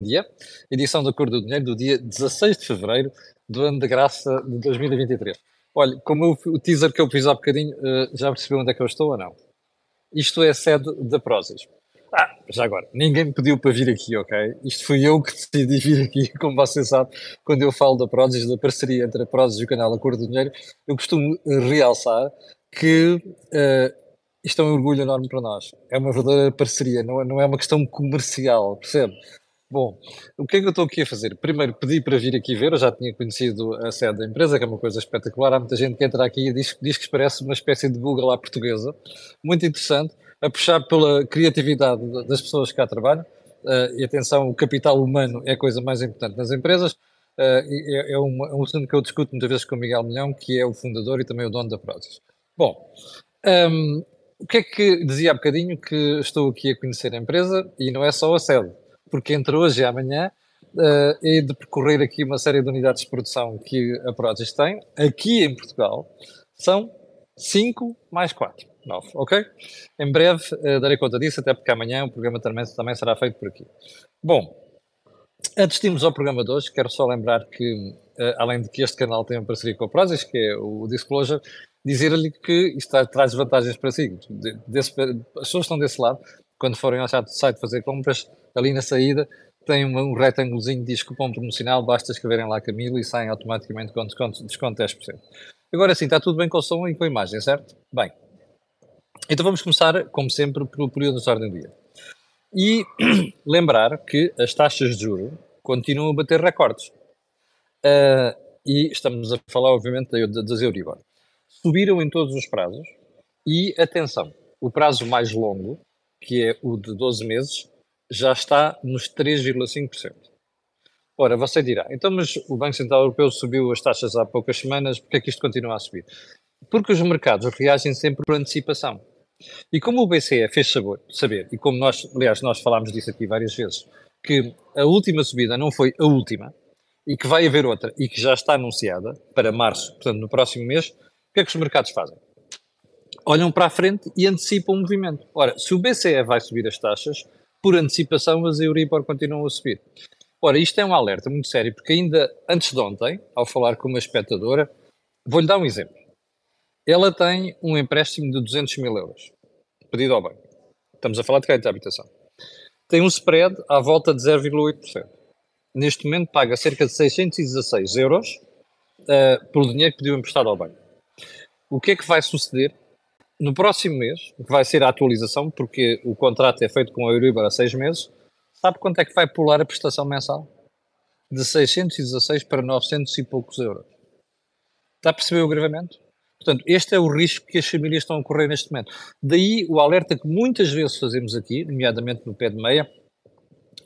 dia, edição da Cor do Dinheiro do dia 16 de fevereiro do ano de graça de 2023. Olha, como eu, o teaser que eu fiz há bocadinho, uh, já percebeu onde é que eu estou ou não? Isto é a sede da Prozis. Ah, já agora, ninguém me pediu para vir aqui, ok? Isto fui eu que decidi vir aqui, como você sabe, quando eu falo da Prozis, da parceria entre a Prozis e o canal A Cor do Dinheiro, eu costumo realçar que uh, isto é um orgulho enorme para nós. É uma verdadeira parceria, não é, não é uma questão comercial, percebe? Bom, o que é que eu estou aqui a fazer? Primeiro, pedi para vir aqui ver, eu já tinha conhecido a sede da empresa, que é uma coisa espetacular. Há muita gente que entra aqui e diz, diz que parece uma espécie de Google à portuguesa. Muito interessante, a puxar pela criatividade das pessoas que cá trabalham. Uh, e atenção, o capital humano é a coisa mais importante nas empresas. Uh, é, é, é um assunto que eu discuto muitas vezes com o Miguel Milhão, que é o fundador e também o dono da Prozis. Bom, um, ehm, o que é que dizia há bocadinho que estou aqui a conhecer a empresa e não é só a sede porque entre hoje e amanhã uh, é de percorrer aqui uma série de unidades de produção que a Prozis tem, aqui em Portugal, são 5 mais 4, 9, ok? Em breve uh, darei conta disso, até porque amanhã o programa também, também será feito por aqui. Bom, antes de irmos ao programa de hoje, quero só lembrar que, uh, além de que este canal tem uma parceria com a Prozis, que é o Disclosure, dizer-lhe que isto traz vantagens para si. Desse, as pessoas estão desse lado, quando forem ao site fazer compras, ali na saída tem um, retângulozinho de diz cupom promocional, basta escreverem lá Camilo e saem automaticamente com desconto, desconto 10%. Agora sim, está tudo bem com o som e com a imagem, certo? Bem, então vamos começar, como sempre, pelo período de ordem do dia. E lembrar que as taxas de juros continuam a bater recordes. Uh, e estamos a falar, obviamente, das Euribor. Subiram em todos os prazos e, atenção, o prazo mais longo, que é o de 12 meses, já está nos 3,5%. Ora, você dirá, então, mas o Banco Central Europeu subiu as taxas há poucas semanas, porque é que isto continua a subir? Porque os mercados reagem sempre por antecipação. E como o BCE fez saber, saber, e como nós, aliás, nós falámos disso aqui várias vezes, que a última subida não foi a última, e que vai haver outra, e que já está anunciada para março, portanto, no próximo mês, o que é que os mercados fazem? Olham para a frente e antecipam o movimento. Ora, se o BCE vai subir as taxas, por antecipação, as Euribor continuam a subir. Ora, isto é um alerta muito sério, porque ainda antes de ontem, ao falar com uma espectadora, vou-lhe dar um exemplo. Ela tem um empréstimo de 200 mil euros, pedido ao banco. Estamos a falar de crédito de habitação. Tem um spread à volta de 0,8%. Neste momento paga cerca de 616 euros uh, pelo dinheiro que pediu emprestado ao banco. O que é que vai suceder no próximo mês, que vai ser a atualização, porque o contrato é feito com a Euribor há seis meses, sabe quanto é que vai pular a prestação mensal? De 616 para 900 e poucos euros. Está a perceber o agravamento? Portanto, este é o risco que as famílias estão a correr neste momento. Daí o alerta que muitas vezes fazemos aqui, nomeadamente no pé de meia,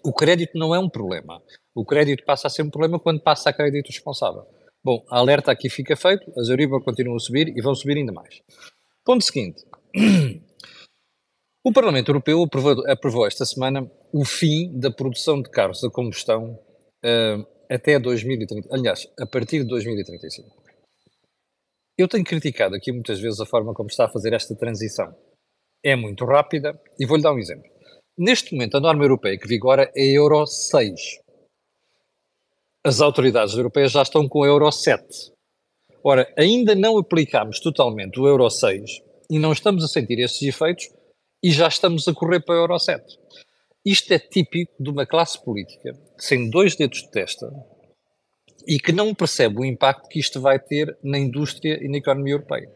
o crédito não é um problema. O crédito passa a ser um problema quando passa a crédito responsável. Bom, a alerta aqui fica feito, as Euribor continuam a subir e vão subir ainda mais. Ponto seguinte. O Parlamento Europeu aprovou, aprovou, esta semana o fim da produção de carros a combustão uh, até 2030. Aliás, a partir de 2035. Eu tenho criticado aqui muitas vezes a forma como está a fazer esta transição. É muito rápida e vou-lhe dar um exemplo. Neste momento, a norma europeia que vigora é Euro 6. As autoridades europeias já estão com Euro 7. Ora, ainda não aplicámos totalmente o Euro 6 e não estamos a sentir esses efeitos e já estamos a correr para o Euro 7. Isto é típico de uma classe política sem dois dedos de testa e que não percebe o impacto que isto vai ter na indústria e na economia europeia.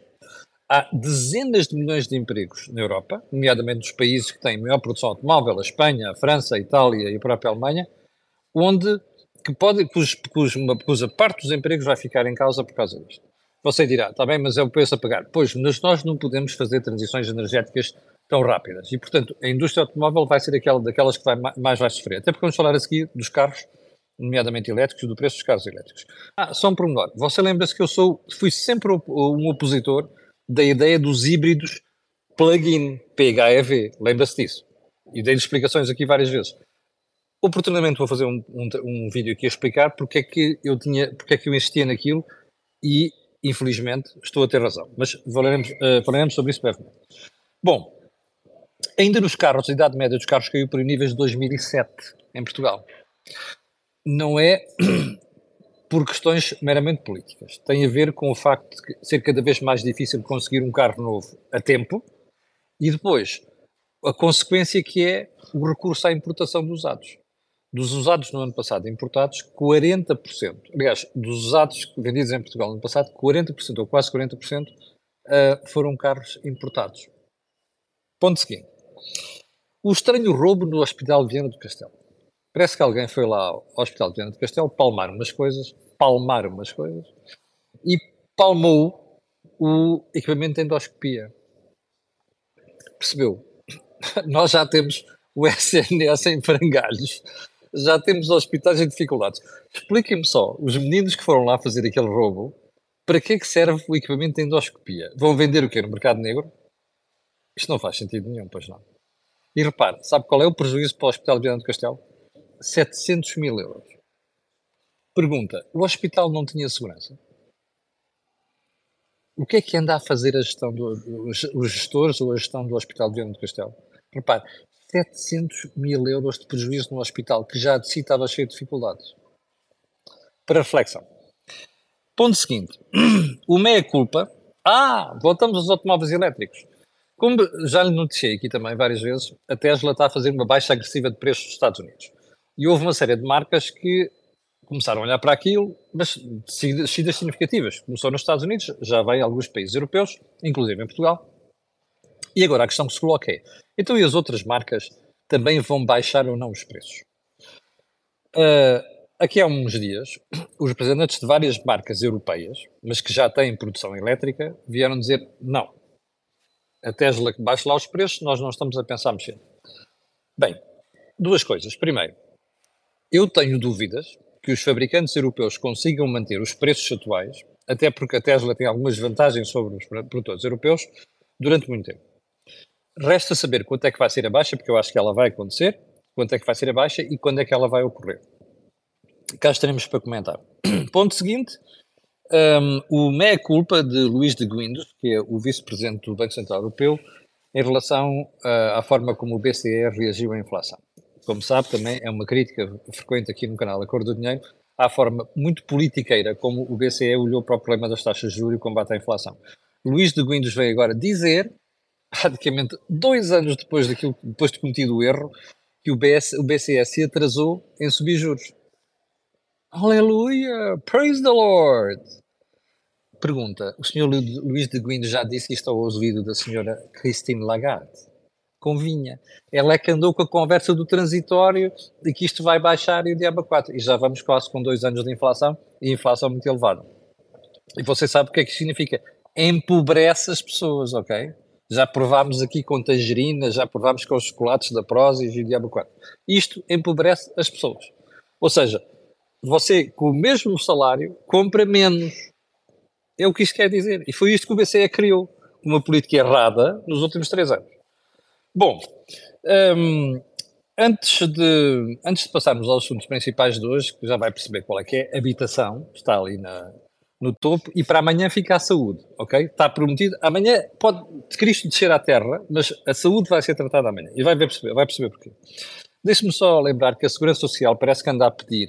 Há dezenas de milhões de empregos na Europa, nomeadamente nos países que têm maior produção automóvel, a Espanha, a França, a Itália e a própria Alemanha, onde que pode, cuja, cuja parte dos empregos vai ficar em causa por causa disto. Você dirá, está bem, mas é o preço a pagar. Pois, mas nós não podemos fazer transições energéticas tão rápidas. E, portanto, a indústria automóvel vai ser aquela, daquelas que vai, mais vai sofrer. Até porque vamos falar a seguir dos carros, nomeadamente elétricos, do preço dos carros elétricos. Ah, só um pormenor. Você lembra-se que eu sou, fui sempre um opositor da ideia dos híbridos plug-in, PHEV. Lembra-se disso? E dei-lhe explicações aqui várias vezes oportunamente vou fazer um, um, um, vídeo aqui a explicar porque é que eu tinha, porque é que eu insistia naquilo e infelizmente estou a ter razão, mas falaremos, uh, falaremos sobre isso brevemente. Bom, ainda nos carros, a idade média dos carros caiu para níveis de 2007 em Portugal. Não é por questões meramente políticas. Tem a ver com o facto de ser cada vez mais difícil conseguir um carro novo a tempo e depois a consequência que é o recurso à importação de usados. Dos usados no ano passado importados, 40%, aliás, dos usados vendidos em Portugal no ano passado, 40% ou quase 40% uh, eh, foram carros importados. Ponto seguinte. O estranho roubo no Hospital Viana do Castelo. Parece que alguém foi lá ao Hospital Viana do Castelo palmar umas coisas, palmar umas coisas, e palmou o equipamento de endoscopia. Percebeu? Nós já temos o SNS em frangalhos, já temos hospitais em dificuldades. Expliquem-me só, os meninos que foram lá fazer aquele roubo, para que é que serve o equipamento de endoscopia? Vão vender o quê? No mercado negro? Isto não faz sentido nenhum, pois não. E repare, sabe qual é o prejuízo para o Hospital de Viana do Castelo? 700 mil euros. Pergunta: o hospital não tinha segurança? O que é que anda a fazer a gestão do, os, os gestores ou a gestão do Hospital de Viana do Castelo? Repare, 700 mil euros de prejuízo no hospital, que já de si estava cheio de dificuldades. Para reflexão. Ponto seguinte. O meia-culpa. Ah, voltamos aos automóveis elétricos. Como já lhe noticiei aqui também várias vezes, a Tesla está a fazer uma baixa agressiva de preços nos Estados Unidos. E houve uma série de marcas que começaram a olhar para aquilo, mas descidas significativas. Começou nos Estados Unidos, já veio em alguns países europeus, inclusive em Portugal. E agora a questão que se coloca é: então e as outras marcas também vão baixar ou não os preços? Uh, aqui há uns dias, os representantes de várias marcas europeias, mas que já têm produção elétrica, vieram dizer não. A Tesla que baixa lá os preços, nós não estamos a pensar mexer. Bem, duas coisas. Primeiro, eu tenho dúvidas que os fabricantes europeus consigam manter os preços atuais, até porque a Tesla tem algumas vantagens sobre os produtores europeus, durante muito tempo. Resta saber quanto é que vai ser a baixa, porque eu acho que ela vai acontecer, quanto é que vai ser a baixa e quando é que ela vai ocorrer. Cá estaremos para comentar. Ponto seguinte, um, o meia-culpa de Luís de Guindos, que é o vice-presidente do Banco Central Europeu, em relação uh, à forma como o BCE reagiu à inflação como sabe, também é uma crítica frequente aqui no canal Acordo do Dinheiro, à forma muito politiqueira como o BCE olhou para o problema das taxas de juros e o combate à inflação. Luís de Guindos veio agora dizer, praticamente dois anos depois, daquilo, depois de cometido o erro, que o, BS, o BCE se atrasou em subir juros. Aleluia! Praise the Lord! Pergunta: o senhor Luís de Guindos já disse isto ao ouvido da senhora Christine Lagarde? convinha. Ela é que andou com a conversa do transitório de que isto vai baixar e o diabo 4. E já vamos quase com dois anos de inflação e inflação muito elevada. E você sabe o que é que significa? Empobrece as pessoas, ok? Já provámos aqui com tangerina, já provámos com os chocolates da Prozis e o diabo 4. Isto empobrece as pessoas. Ou seja, você com o mesmo salário compra menos. É o que isto quer dizer. E foi isto que o BCE criou, uma política errada nos últimos três anos. Bom, um, antes, de, antes de passarmos aos assuntos principais de hoje, que já vai perceber qual é que é, habitação, está ali na, no topo, e para amanhã fica a saúde, ok? Está prometido. Amanhã pode Cristo descer à terra, mas a saúde vai ser tratada amanhã. E vai perceber, vai perceber porquê. Deixe-me só lembrar que a Segurança Social parece que anda a pedir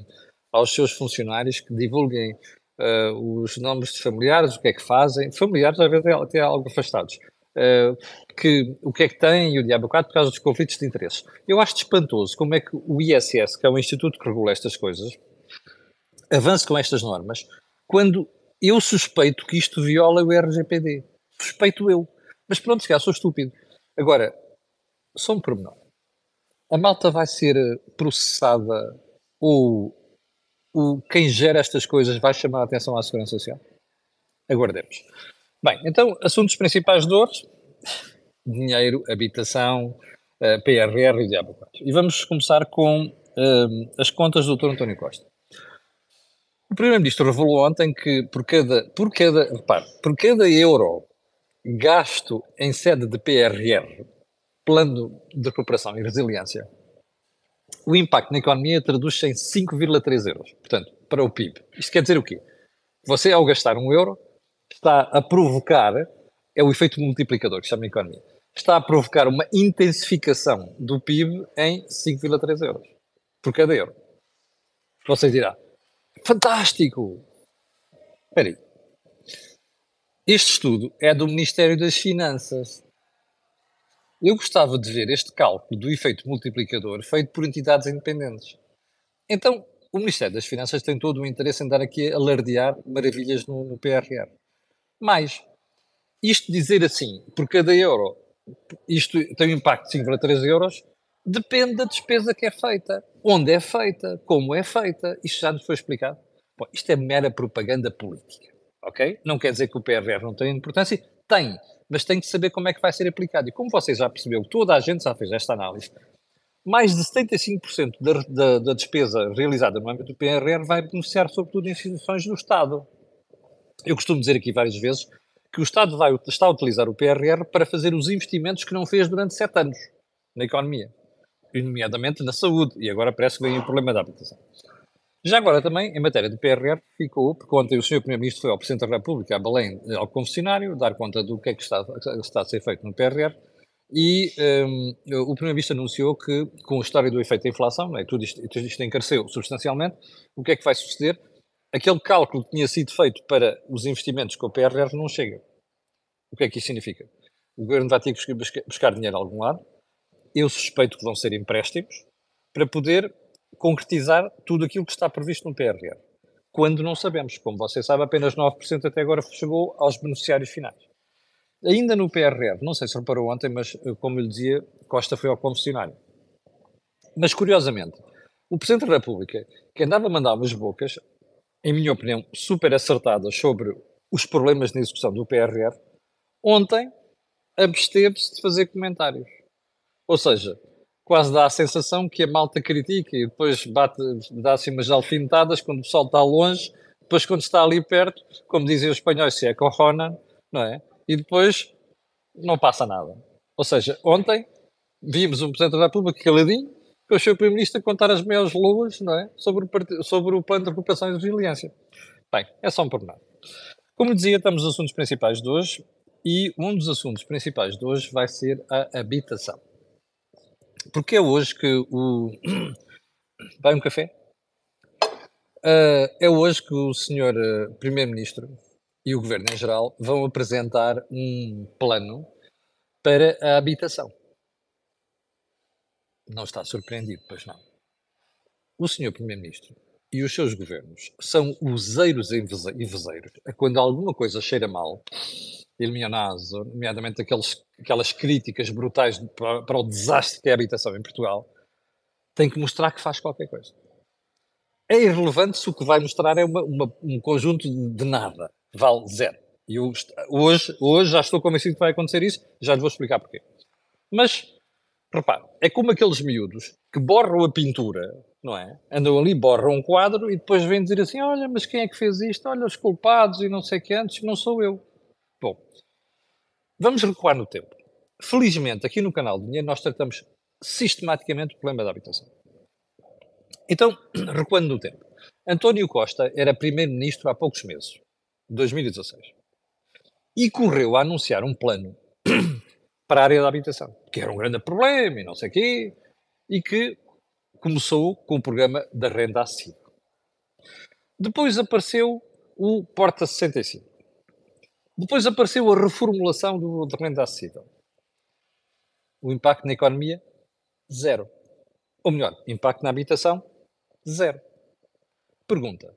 aos seus funcionários que divulguem uh, os nomes de familiares, o que é que fazem, familiares às vezes até algo afastados, uh, que, o que é que tem e o diabo 4 por causa dos conflitos de interesses. Eu acho espantoso como é que o ISS, que é o instituto que regula estas coisas, avança com estas normas, quando eu suspeito que isto viola o RGPD. Suspeito eu. Mas pronto, se calhar sou estúpido. Agora, só um pormenor. A malta vai ser processada ou o, quem gera estas coisas vai chamar a atenção à Segurança Social? Aguardemos. Bem, então, assuntos principais de hoje: dinheiro, habitação, eh, PRR e diabo 4. E vamos começar com uh, as contas do Dr. António Costa. O Primeiro-Ministro revelou ontem que por cada, por cada, repare, por cada euro gasto em sede de PRR, Plano de Recuperação e Resiliência, o impacto na economia traduz-se em 5,3 euros. Portanto, para o PIB. Isto quer dizer o quê? Você, ao gastar um euro, está a provocar, é o efeito multiplicador que chama a economia, está a provocar uma intensificação do PIB em 5,3 euros por cada euro. Você dirá, fantástico! Espera aí. Este estudo é do Ministério das Finanças. Eu gostava de ver este cálculo do efeito multiplicador feito por entidades independentes. Então, o Ministério das Finanças tem todo o interesse em dar aqui a alardear maravilhas no, no PRR. Mais, isto dizer assim, por cada euro, isto tem um impacto de 5,3 euros, depende da despesa que é feita, onde é feita, como é feita. Isto já nos foi explicado. Bom, isto é mera propaganda política, ok? Não quer dizer que o PRR não tenha importância, tem, mas tem que saber como é que vai ser aplicado. E como vocês já percebeu, toda a gente já fez esta análise, mais de 75% da, da, da despesa realizada no âmbito do PRR vai beneficiar sobretudo instituições do Estado. Eu costumo dizer aqui várias vezes que o Estado vai, está a utilizar o PRR para fazer os investimentos que não fez durante sete anos na economia, nomeadamente na saúde, e agora parece que vem o problema da habitação. Já agora também, em matéria do PRR, ficou, porque ontem o Sr. Primeiro-Ministro foi ao Presidente da República, a Belém, ao confessionário, dar conta do que é que está, está a ser feito no PRR, e um, o Primeiro-Ministro anunciou que, com a história do efeito da inflação, né, tudo, isto, tudo isto encareceu substancialmente, o que é que vai suceder? Aquele cálculo que tinha sido feito para os investimentos com o PRR não chega. O que é que isso significa? O governo vai ter que buscar dinheiro a algum lado. Eu suspeito que vão ser empréstimos para poder concretizar tudo aquilo que está previsto no PRR. Quando não sabemos. Como você sabe, apenas 9% até agora chegou aos beneficiários finais. Ainda no PRR, não sei se reparou ontem, mas eh, como lhe dizia, Costa foi ao confessionário. Mas curiosamente, o Presidente da República, que andava a mandar umas bocas, em minha opinião, super acertadas sobre os problemas na execução do PRR, ontem absteve-se de fazer comentários. Ou seja, quase dá a sensação que a malta critica e depois bate, dá assim umas alfinetadas quando o pessoal está longe, depois quando está ali perto, como dizem os espanhóis, se é corona, não é? E depois não passa nada. Ou seja, ontem vimos um Presidente da República caladinho, com o seu Primeiro-Ministro a contar as maiores luas, não é? Sobre o, sobre o plano de recuperação e resiliência. Bem, é só um pormenor. Como dizia, estamos nos assuntos principais de hoje e um dos assuntos principais de hoje vai ser a habitação. Porque é hoje que o. Vai um café? Uh, é hoje que o senhor uh, Primeiro-Ministro e o Governo em geral vão apresentar um plano para a habitação. Não está surpreendido, pois não. O senhor Primeiro-Ministro e os seus governos são useiros e vezeiros. Quando alguma coisa cheira mal, Ilmionaso, nomeadamente aqueles, aquelas críticas brutais para, para, o desastre que é a habitação em Portugal, tem que mostrar que faz qualquer coisa. É irrelevante se o que vai mostrar é uma, uma, um conjunto de nada, vale zero. E hoje, hoje já estou convencido que vai acontecer isso, já lhe vou explicar porquê. Mas, repare, é como aqueles miúdos que borram a pintura, não é? Andam ali, borram um quadro e depois vêm dizer assim: olha, mas quem é que fez isto? Olha, os culpados e não sei o que antes, não sou eu. Bom, vamos recuar no tempo. Felizmente, aqui no canal do Dinheiro, nós tratamos sistematicamente o problema da habitação. Então, recuando no tempo. António Costa era primeiro-ministro há poucos meses, 2016, e correu a anunciar um plano para a área da habitação, que era um grande problema e não sei o quê, e que começou com o programa da renda acessível. Depois apareceu o Porta 65. Depois apareceu a reformulação do, de renda acessível. O impacto na economia, zero. Ou melhor, impacto na habitação, zero. Pergunta: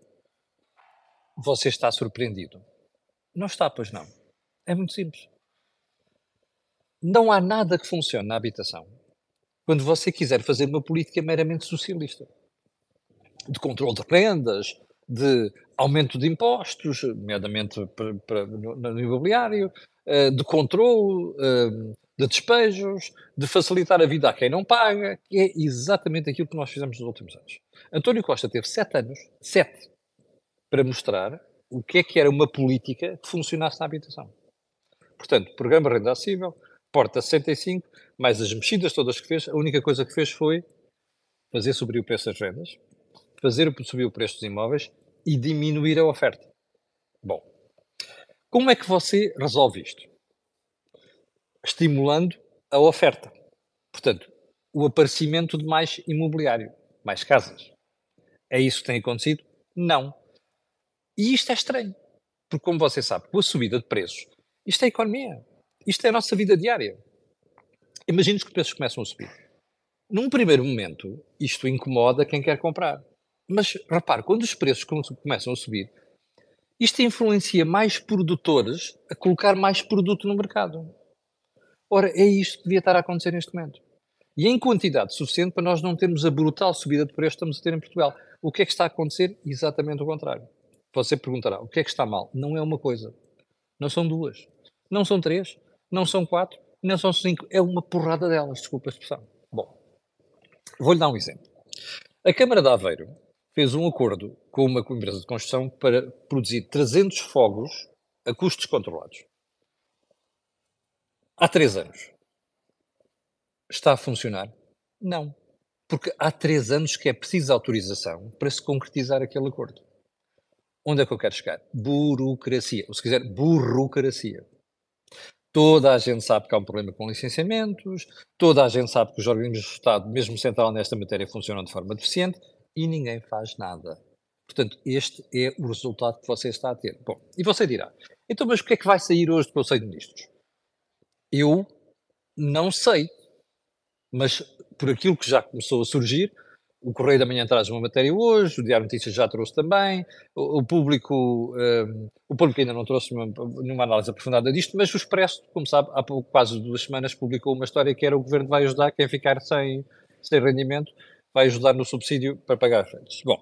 Você está surpreendido? Não está, pois não. É muito simples. Não há nada que funcione na habitação quando você quiser fazer uma política meramente socialista de controle de rendas, de aumento de impostos, nomeadamente para, para, no, no, imobiliário, uh, de controle, uh, de despejos, de facilitar a vida a quem não paga, que é exatamente aquilo que nós fizemos nos últimos anos. António Costa teve sete anos, sete, para mostrar o que é que era uma política que funcionasse na habitação. Portanto, programa Renda Acessível, Porta 65, mais as mexidas todas que fez, a única coisa que fez foi fazer subir o preço das rendas, fazer subir o preço dos imóveis e diminuir a oferta. Bom, como é que você resolve isto? Estimulando a oferta. Portanto, o aparecimento de mais imobiliário, mais casas. É isso que tem acontecido? Não. E isto é estranho. Porque, como você sabe, com a subida de preços, isto é economia. Isto é a nossa vida diária. Imagina que os preços começam a subir. Num primeiro momento, isto incomoda quem quer comprar. Mas, repare, quando os preços começam a subir, isto influencia mais produtores a colocar mais produto no mercado. Ora, é isto que devia estar a acontecer neste momento. E em quantidade suficiente para nós não termos a brutal subida de preço que estamos a ter em Portugal. O que é que está a acontecer? Exatamente o contrário. Você perguntará, o que é que está mal? Não é uma coisa. Não são duas. Não são três. Não são quatro. Não são cinco. É uma porrada delas, desculpa a expressão. Bom, vou-lhe dar um exemplo. A Câmara de Aveiro fez um acordo com uma empresa de construção para produzir 300 fogos a custos controlados. Há três anos. Está a funcionar? Não. Porque há três anos que é preciso autorização para se concretizar aquele acordo. Onde é que eu quero chegar? Burocracia. Ou se quiser, burocracia. Toda a gente sabe que há um problema com licenciamentos, toda a gente sabe que os organismos do Estado, mesmo central nesta matéria, funcionam de forma deficiente e ninguém faz nada. Portanto, este é o resultado que você está a ter. Bom, e você dirá, então, mas o que é que vai sair hoje do Conselho de Ministros? Eu não sei, mas por aquilo que já começou a surgir, o Correio da Manhã traz uma matéria hoje, o Diário Notícias já trouxe também, o, o público um, o público ainda não trouxe uma, nenhuma análise aprofundada disto, mas o Expresso, como sabe, há pouco, quase duas semanas publicou uma história que era o Governo vai ajudar quem ficar sem, sem rendimento, vai ajudar no subsídio para pagar as rendas. Bom,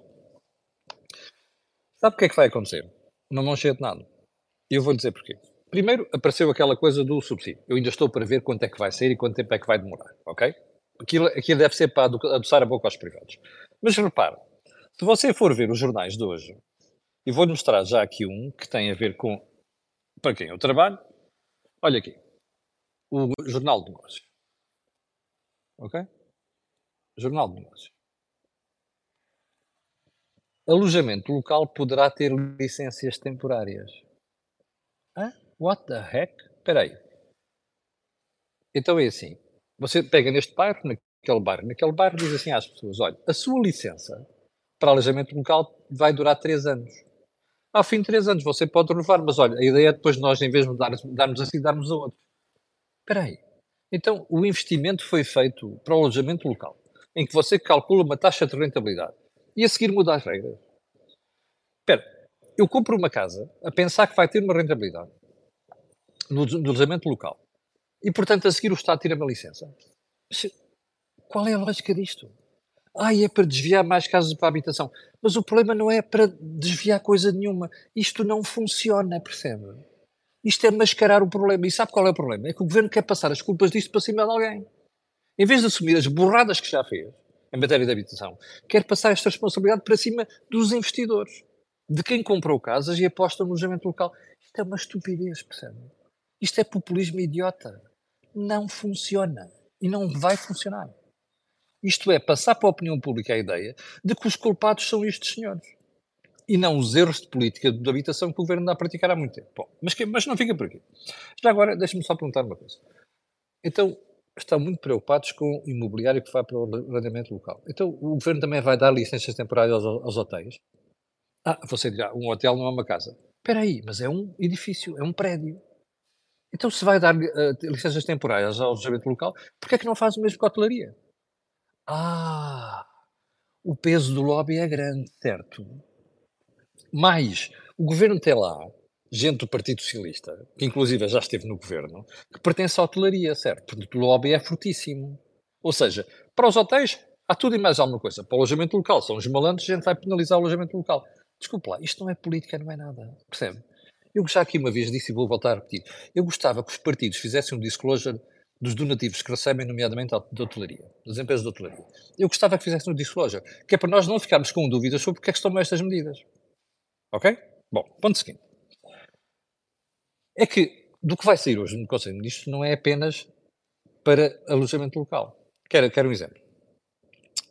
sabe o que é que vai acontecer? Não vão cheio de nada. Eu vou dizer porquê. Primeiro, apareceu aquela coisa do subsídio. Eu ainda estou para ver quanto é que vai sair e quanto tempo é que vai demorar, ok? Aquilo, aquilo deve ser para adoçar a boca aos privados. Mas repare, se você for ver os jornais de hoje, e vou-lhe mostrar já aqui um que tem a ver com para quem eu trabalho. Olha aqui, o Jornal de Negócios. Ok? Jornal de Negócios. Alojamento local poderá ter licenças temporárias. Hã? What the heck? Espera aí. Então é assim. Você pega neste bairro, naquele bairro, naquele bairro diz assim às pessoas, olha, a sua licença para alojamento local vai durar 3 anos. Ao fim de 3 anos você pode renovar, mas olha, a ideia é depois nós, em vez de dar, darmos assim, darmos a outro. Espera aí. Então, o investimento foi feito para o alojamento local, em que você calcula uma taxa de rentabilidade e a seguir muda as regras. Espera, eu compro uma casa a pensar que vai ter uma rentabilidade no, no local e, portanto, a seguir o Estado tira uma licença. Qual é a lógica disto? Ah, é para desviar mais casas para a habitação. Mas o problema não é para desviar coisa nenhuma. Isto não funciona, percebe? Isto é mascarar o problema. E sabe qual é o problema? É que o governo quer passar as culpas disto para cima de alguém. Em vez de assumir as borradas que já fez em matéria de habitação, quer passar esta responsabilidade para cima dos investidores, de quem comprou casas e aposta no alojamento local. Isto é uma estupidez, percebe? Isto é populismo idiota. Não funciona. E não vai funcionar. Isto é, passar para a opinião pública a ideia de que os culpados são estes senhores. E não os erros de política de habitação que o governo anda a praticar há muito tempo. Bom, mas, que, mas não fica por aqui. Já agora, deixe-me só perguntar uma coisa. Então, estão muito preocupados com o imobiliário que vai para o arrendamento local. Então, o governo também vai dar licenças temporárias aos, aos hotéis? Ah, você dirá, um hotel não é uma casa. Espera aí, mas é um edifício, é um prédio. Então, se vai dar uh, licenças temporárias ao alojamento local, porquê é que não faz o mesmo com a hotelaria? Ah, o peso do lobby é grande, certo? Mas o governo tem lá gente do Partido Socialista, que inclusive já esteve no governo, que pertence à hotelaria, certo? Porque o lobby é fortíssimo. Ou seja, para os hotéis há tudo e mais alguma coisa. Para o alojamento local, são os malandros, a gente vai penalizar o alojamento local. Desculpe lá, isto não é política, não é nada. Percebe? Eu já aqui uma vez disse e vou voltar a repetir. Eu gostava que os partidos fizessem um disclosure dos donativos que recebem, nomeadamente da hotelaria, das empresas de hotelaria. Eu gostava que fizessem um disclosure, que é para nós não ficarmos com dúvidas sobre porque é que estão estas medidas. Ok? Bom, ponto seguinte. É que do que vai sair hoje no Conselho de Ministros não é apenas para alojamento local. Quero, quero um exemplo.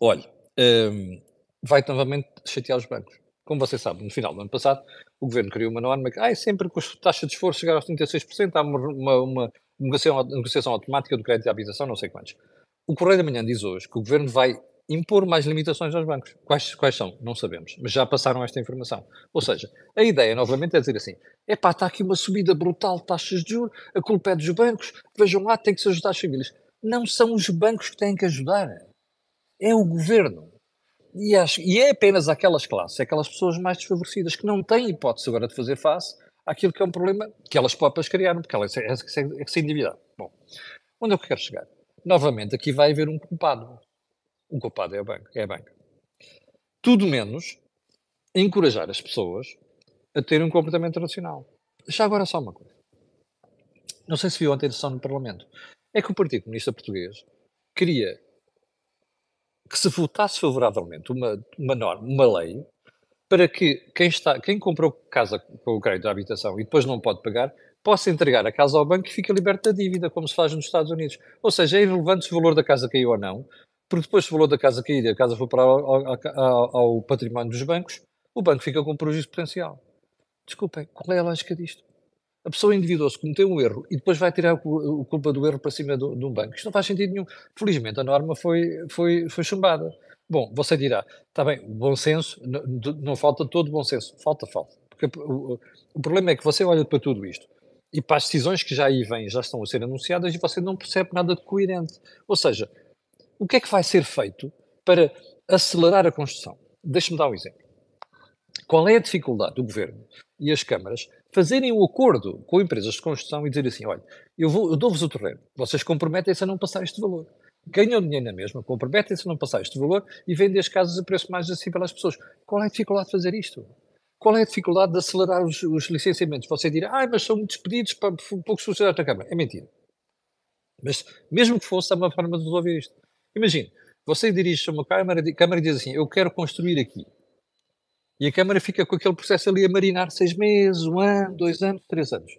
Olha, um, vai novamente chatear os bancos. Como você sabe, no final do ano passado, o Governo criou uma norma que, ah, sempre que a taxa de esforço chegar aos 36%, há uma, uma, uma negociação, negociação automática do crédito de habitação, não sei quantos. O Correio da Manhã diz hoje que o Governo vai impor mais limitações aos bancos. Quais, quais são? Não sabemos, mas já passaram esta informação. Ou seja, a ideia, novamente, é dizer assim: epá, está aqui uma subida brutal de taxas de juros, a culpa é dos bancos, vejam lá, tem que se ajudar as famílias. Não são os bancos que têm que ajudar, é o governo. E, acho, e é apenas aquelas classes, aquelas pessoas mais desfavorecidas que não têm hipótese agora de fazer face àquilo que é um problema que elas próprias criaram, porque elas é, é, é que se endividar. Bom, onde é que eu quero chegar? Novamente, aqui vai haver um culpado. O culpado é a banca. É a banca. Tudo menos encorajar as pessoas a terem um comportamento racional. Já agora só uma coisa. Não sei se viu ontem a sessão no Parlamento. É que o Partido Comunista Português queria que se votasse favoravelmente uma, uma norma, uma lei, para que quem, está, quem comprou casa com o crédito da habitação e depois não pode pagar, possa entregar a casa ao banco e fica liberto da dívida, como se faz nos Estados Unidos. Ou seja, é irrelevante se o valor da casa caiu ou não, porque depois se o valor da casa e a casa for para ao, ao, ao, património dos bancos, o banco fica com um prejuízo potencial. Desculpem, qual é a lógica disto? A pessoa endividou-se, cometeu um erro e depois vai tirar a culpa do erro para cima de um banco. Isto não faz sentido nenhum. Felizmente a norma foi, foi, foi chumbada. Bom, você dirá, está bem, bom senso, não, não falta todo bom senso. Falta, falta. Porque o, o problema é que você olha para tudo isto e para as decisões que já aí vêm, já estão a ser anunciadas e você não percebe nada de coerente. Ou seja, o que é que vai ser feito para acelerar a construção? Deixe-me dar um exemplo. Qual é a dificuldade do governo e as câmaras fazerem um acordo com empresas de construção e dizer assim: olha, eu, eu dou-vos o terreno, vocês comprometem-se a não passar este valor. Ganham dinheiro na mesma, comprometem-se a não passar este valor e vendem as casas a preço mais acessível às pessoas. Qual é a dificuldade de fazer isto? Qual é a dificuldade de acelerar os, os licenciamentos? Você dirá, ah, mas são muitos pedidos para poucos funcionários da Câmara. É mentira. Mas, mesmo que fosse, há uma forma de resolver isto. Imagine, você dirige-se a uma Câmara, a Câmara diz assim, eu quero construir aqui. E a Câmara fica com aquele processo ali a marinar seis meses, um ano, dois anos, três anos.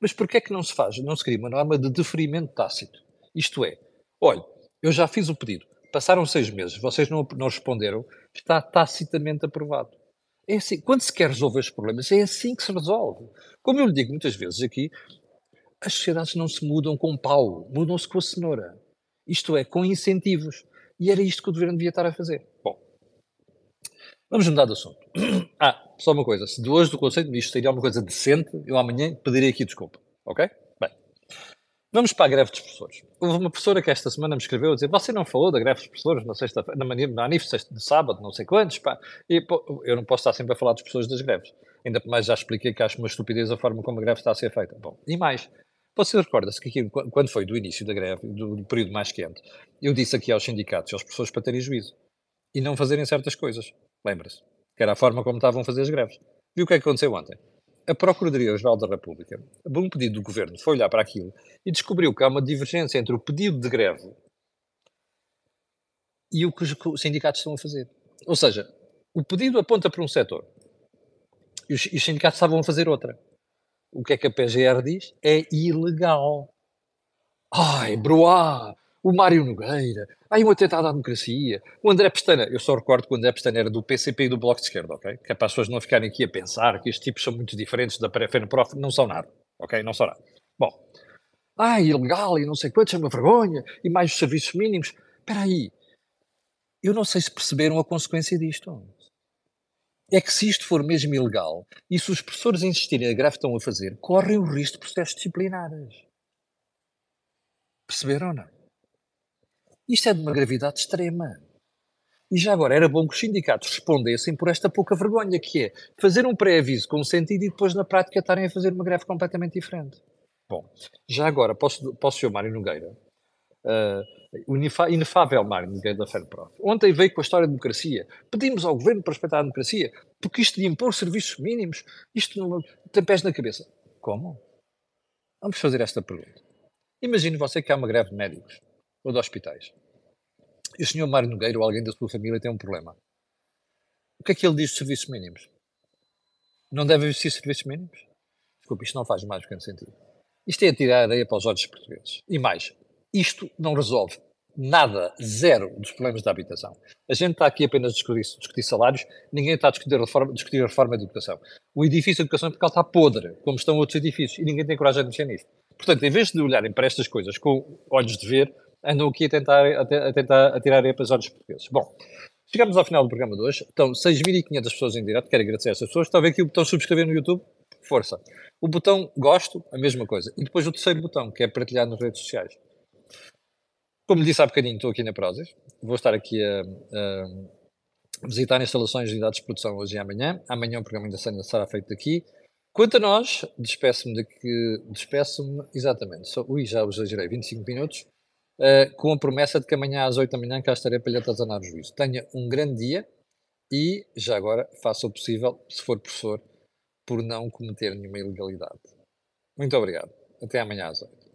Mas porquê é que não se faz, não se cria uma norma de deferimento tácito? Isto é, olha, eu já fiz o pedido, passaram seis meses, vocês não, não responderam, está tacitamente aprovado. É assim, quando se quer resolver os problemas, é assim que se resolve. Como eu lhe digo muitas vezes aqui, as sociedades não se mudam com pau, mudam-se com a cenoura. Isto é, com incentivos. E era isto que o governo devia estar a fazer. Bom, vamos mudar de assunto. Ah, só uma coisa. Se de hoje do Conselho de Ministros seria alguma coisa decente, eu amanhã pedirei aqui desculpa. Ok? Bem, vamos para a greve dos professores. Houve uma professora que esta semana me escreveu a dizer: Você não falou da greve dos professores na sexta-feira, na manhã, na aniversário de sábado, não sei quantos, pá. E pô, eu não posso estar sempre a falar dos professores das greves. Ainda mais já expliquei que acho uma estupidez a forma como a greve está a ser feita. Bom, e mais, você recorda-se que aqui, quando foi do início da greve, do período mais quente, eu disse aqui aos sindicatos e aos professores para terem juízo e não fazerem certas coisas. Lembra-se? Que era a forma como estavam a fazer as greves. Viu o que é que aconteceu ontem? A Procuradoria-Geral da República, por um pedido do Governo, foi olhar para aquilo e descobriu que há uma divergência entre o pedido de greve e o que os sindicatos estão a fazer. Ou seja, o pedido aponta para um setor e os, e os sindicatos estavam a fazer outra o que é que a PGR diz? É ilegal. Ai, broá! O Mário Nogueira, ai, um atentado à democracia. O André Pestana, eu só recordo que o André Pestana era do PCP e do Bloco de Esquerda, ok? Que é para as pessoas não ficarem aqui a pensar que estes tipos são muito diferentes da Prof, não são nada, ok? Não são nada. Bom, ai, ilegal e não sei quantos, é uma vergonha, e mais os serviços mínimos. Espera aí, eu não sei se perceberam a consequência disto é que se isto for mesmo ilegal e se os professores insistirem a greve estão a fazer, correm o risco de processos disciplinares. Perceberam ou não? Isto é de uma gravidade extrema. E já agora era bom que os sindicatos respondessem por esta pouca vergonha, que é fazer um pré-aviso com sentido e depois na prática estarem a fazer uma greve completamente diferente. Bom, já agora posso, posso Mário Nogueira uh, inefável Nogueira da FENPROF. Ontem veio com a história da democracia. Pedimos ao governo para respeitar a democracia, porque isto de impor serviços mínimos, isto não tem pés na cabeça. Como? Vamos fazer esta pergunta. Imagine você que há uma greve de médicos ou de hospitais. E o senhor Mário Nogueira ou alguém da sua família tem um problema. O que é que ele diz de serviços mínimos? Não devem existir serviços mínimos? Desculpe, isto não faz mais que sentido. Isto é tirar a areia para os olhos portugueses. E mais, isto não resolve nada, zero, dos problemas da habitação. A gente está aqui apenas a discutir, discutir salários, ninguém está a discutir a, reforma, discutir a reforma da educação. O edifício de educação porque está podre, como estão outros edifícios, e ninguém tem coragem de mexer nisto. Portanto, em vez de olharem para estas coisas com olhos de ver, andam aqui a tentar, a, te, a tentar tirar para os olhos portugueses. Bom, chegamos ao final do programa de hoje. Estão 6.500 pessoas em direto. Quero agradecer a essas pessoas. Estão a ver aqui o botão subscrever no YouTube? Força. O botão gosto, a mesma coisa. E depois o terceiro botão, que é partilhar nas redes sociais. Como disse há bocadinho, estou aqui na Prozis. Vou estar aqui a, a visitar instalações de unidades de produção hoje e amanhã. Amanhã o programa ainda será feito aqui. Quanto a nós, despeço-me de que. Despeço-me, exatamente. Só, ui, já exagerei, 25 minutos. Uh, com a promessa de que amanhã às 8 da manhã cá estarei para lhe atazanar o juízo. Tenha um grande dia e, já agora, faça o possível, se for professor, por não cometer nenhuma ilegalidade. Muito obrigado. Até amanhã às 8.